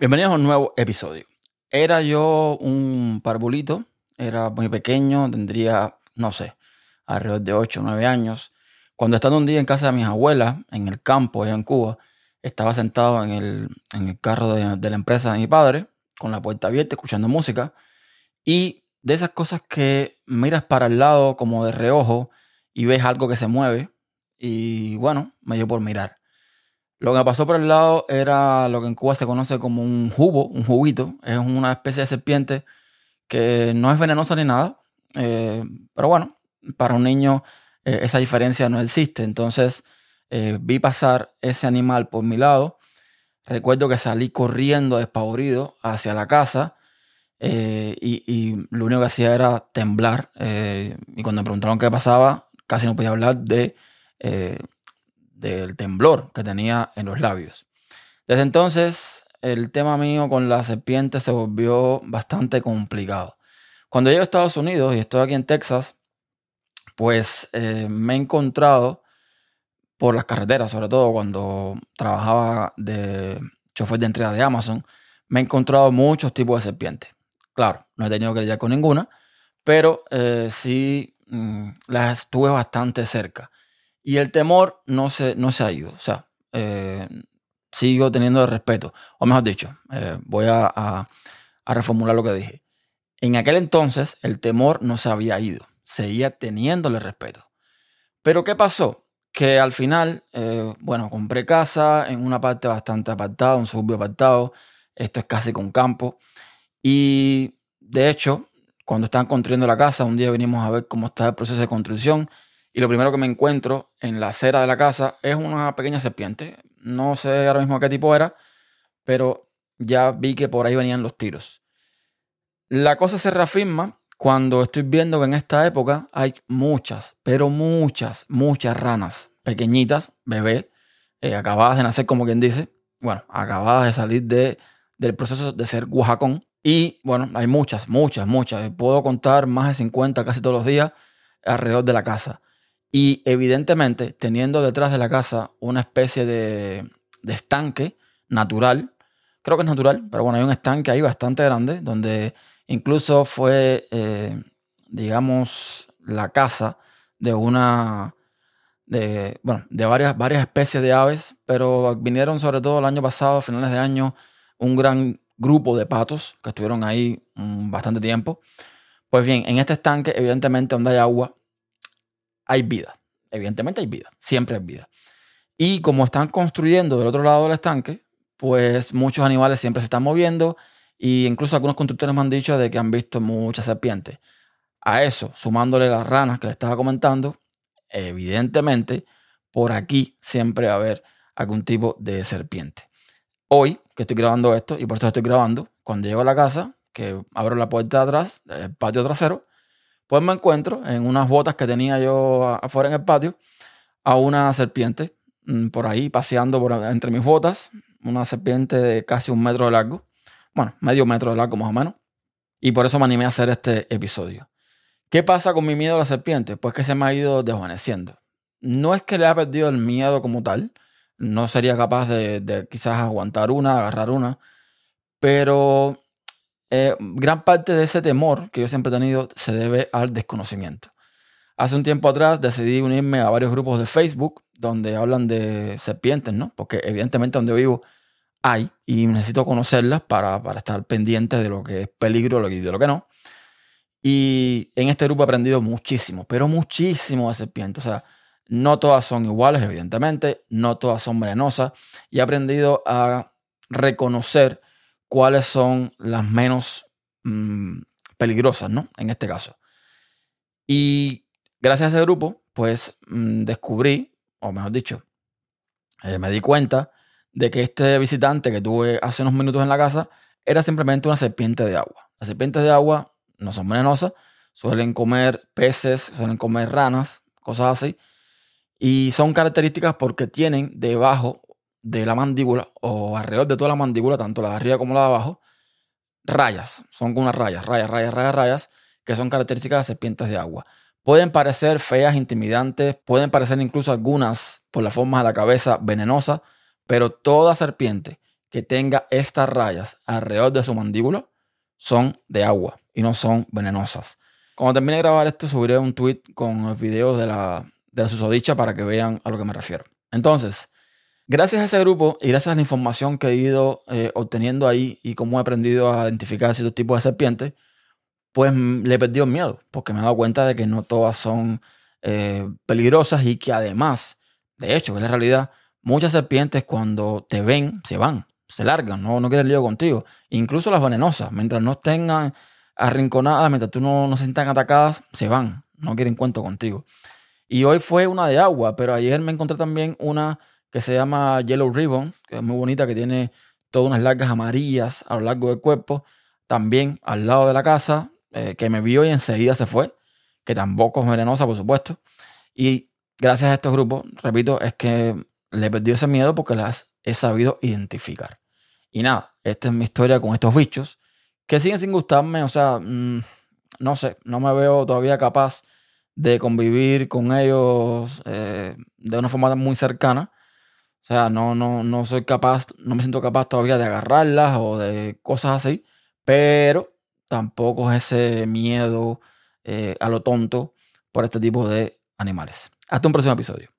Bienvenidos a un nuevo episodio. Era yo un parvulito, era muy pequeño, tendría, no sé, alrededor de 8 o 9 años. Cuando estando un día en casa de mis abuelas, en el campo, allá en Cuba, estaba sentado en el, en el carro de, de la empresa de mi padre, con la puerta abierta, escuchando música. Y de esas cosas que miras para el lado como de reojo y ves algo que se mueve. Y bueno, me dio por mirar. Lo que pasó por el lado era lo que en Cuba se conoce como un jugo, un juguito. Es una especie de serpiente que no es venenosa ni nada. eh, pero bueno, para un niño eh, esa diferencia no existe. Entonces eh, vi pasar ese animal por mi lado. Recuerdo que salí corriendo despavorido hacia la casa y, lo único que hacía era temblar. y cuando me preguntaron qué pasaba, casi no podía hablar de, del temblor que tenía en los labios. Desde entonces, el tema mío con la serpiente se volvió bastante complicado. Cuando llego a Estados Unidos y estoy aquí en Texas, pues eh, me he encontrado por las carreteras, sobre todo cuando trabajaba de chofer de entrega de Amazon, me he encontrado muchos tipos de serpientes. Claro, no he tenido que lidiar con ninguna, pero eh, sí mm, las estuve bastante cerca. Y el temor no se, no se ha ido. O sea, eh, sigo teniendo el respeto. O mejor dicho, eh, voy a, a- reformular lo que dije. En aquel entonces el temor no se había ido. Seguía teniéndole respeto. Pero ¿qué pasó? Que al final, eh, bueno, compré casa en una parte bastante apartada, un suburbio apartado. Esto es casi con campo. Y de hecho, cuando estaban construyendo la casa, un día venimos a ver cómo está el proceso de construcción. Y lo primero que me encuentro en la acera de la casa es una pequeña serpiente. No sé ahora mismo qué tipo era, pero ya vi que por ahí venían los tiros. La cosa se reafirma cuando estoy viendo que en esta época hay muchas, pero muchas, muchas ranas pequeñitas, bebés, eh, acabadas de nacer, como quien dice. Bueno, acabadas de salir de, del proceso de ser guajacón. Y bueno, hay muchas, muchas, muchas. Puedo contar más de 50 casi todos los días alrededor de la casa. Y evidentemente, teniendo detrás de la casa una especie de, estanque natural, creo que es natural, pero bueno, hay un estanque ahí bastante grande, donde incluso fue, eh, digamos, la casa de una, de, bueno, de varias, varias especies de aves, pero vinieron sobre todo el año pasado, a finales de año, un gran grupo de patos que estuvieron ahí mm, bastante tiempo. Pues bien, en este estanque, evidentemente, donde hay agua, hay vida. Evidentemente hay vida, siempre hay vida. Y como están construyendo del otro lado del estanque, pues muchos animales siempre se están moviendo y incluso algunos constructores me han dicho de que han visto muchas serpientes. A eso, sumándole las ranas que les estaba comentando, evidentemente por aquí siempre va a haber algún tipo de serpiente. Hoy que estoy grabando esto y por esto estoy grabando, cuando llego a la casa, que abro la puerta de atrás, del patio trasero, pues me encuentro en unas botas que tenía yo afuera en el patio a una serpiente mm, por ahí paseando entre mis botas, una serpiente de casi un metro de largo, bueno, medio metro de largo más o menos, y por eso me animé a hacer este episodio. ¿Qué pasa con mi miedo a la serpiente? Pues que se me ha ido desvaneciendo. No es que le haya perdido el miedo como tal, no sería capaz de quizás aguantar una, agarrar una, pero eh, gran parte de ese temor que yo siempre he tenido se debe al desconocimiento. Hace un tiempo atrás decidí unirme a varios grupos de Facebook donde hablan de serpientes, ¿no? Porque evidentemente donde vivo hay y necesito conocerlas para, para estar pendiente de lo que es peligro y de lo que no. Y en este grupo he aprendido muchísimo, pero muchísimo de serpientes. O sea, no todas son iguales, evidentemente, no todas son venenosas. Y he aprendido a reconocer cuáles son las menos mm, peligrosas, ¿no? En este caso. Y gracias a ese grupo, pues mm, descubrí, o mejor dicho, eh, me di cuenta de que este visitante que tuve hace unos minutos en la casa era simplemente una serpiente de agua. Las serpientes de agua no son venenosas, suelen comer peces, suelen comer ranas, cosas así. Y son características porque tienen debajo de la mandíbula o alrededor de toda la mandíbula, tanto la de arriba como la de abajo, rayas. Son unas rayas, rayas, rayas, rayas, rayas, que son características de las serpientes de agua. Pueden parecer feas, intimidantes, pueden parecer incluso algunas por la forma de la cabeza venenosas, pero toda serpiente que tenga estas rayas alrededor de su mandíbula son de agua y no son venenosas. Cuando termine de grabar esto, subiré un tweet con el video de la, de la susodicha para que vean a lo que me refiero. Entonces, gracias a ese grupo y gracias a la información que he ido eh, obteniendo ahí y cómo he aprendido a identificar ciertos tipos de serpientes, pues le he perdido miedo, porque me he dado cuenta de que no todas son eh, peligrosas y que además, de hecho, es la realidad, muchas serpientes cuando te ven se van, se largan, no, no quieren lío contigo. Incluso las venenosas, mientras no estén arrinconadas, mientras tú no, no se sientan atacadas, se van, no quieren cuento contigo. Y hoy fue una de agua, pero ayer me encontré también una que se llama Yellow Ribbon, que es muy bonita, que tiene todas unas largas amarillas a lo largo del cuerpo. También al lado de la casa, eh, que me vio y enseguida se fue, que tampoco es venenosa, por supuesto. Y gracias a estos grupos, repito, es que le perdió ese miedo porque las he sabido identificar. Y nada, esta es mi historia con estos bichos que siguen sin gustarme, o sea, mm, no sé, no me veo todavía capaz de convivir con ellos eh, de una forma muy cercana. O sea, no, no, no soy capaz, no me siento capaz todavía de agarrarlas o de cosas así, pero tampoco es ese miedo eh, a lo tonto por este tipo de animales. Hasta un próximo episodio.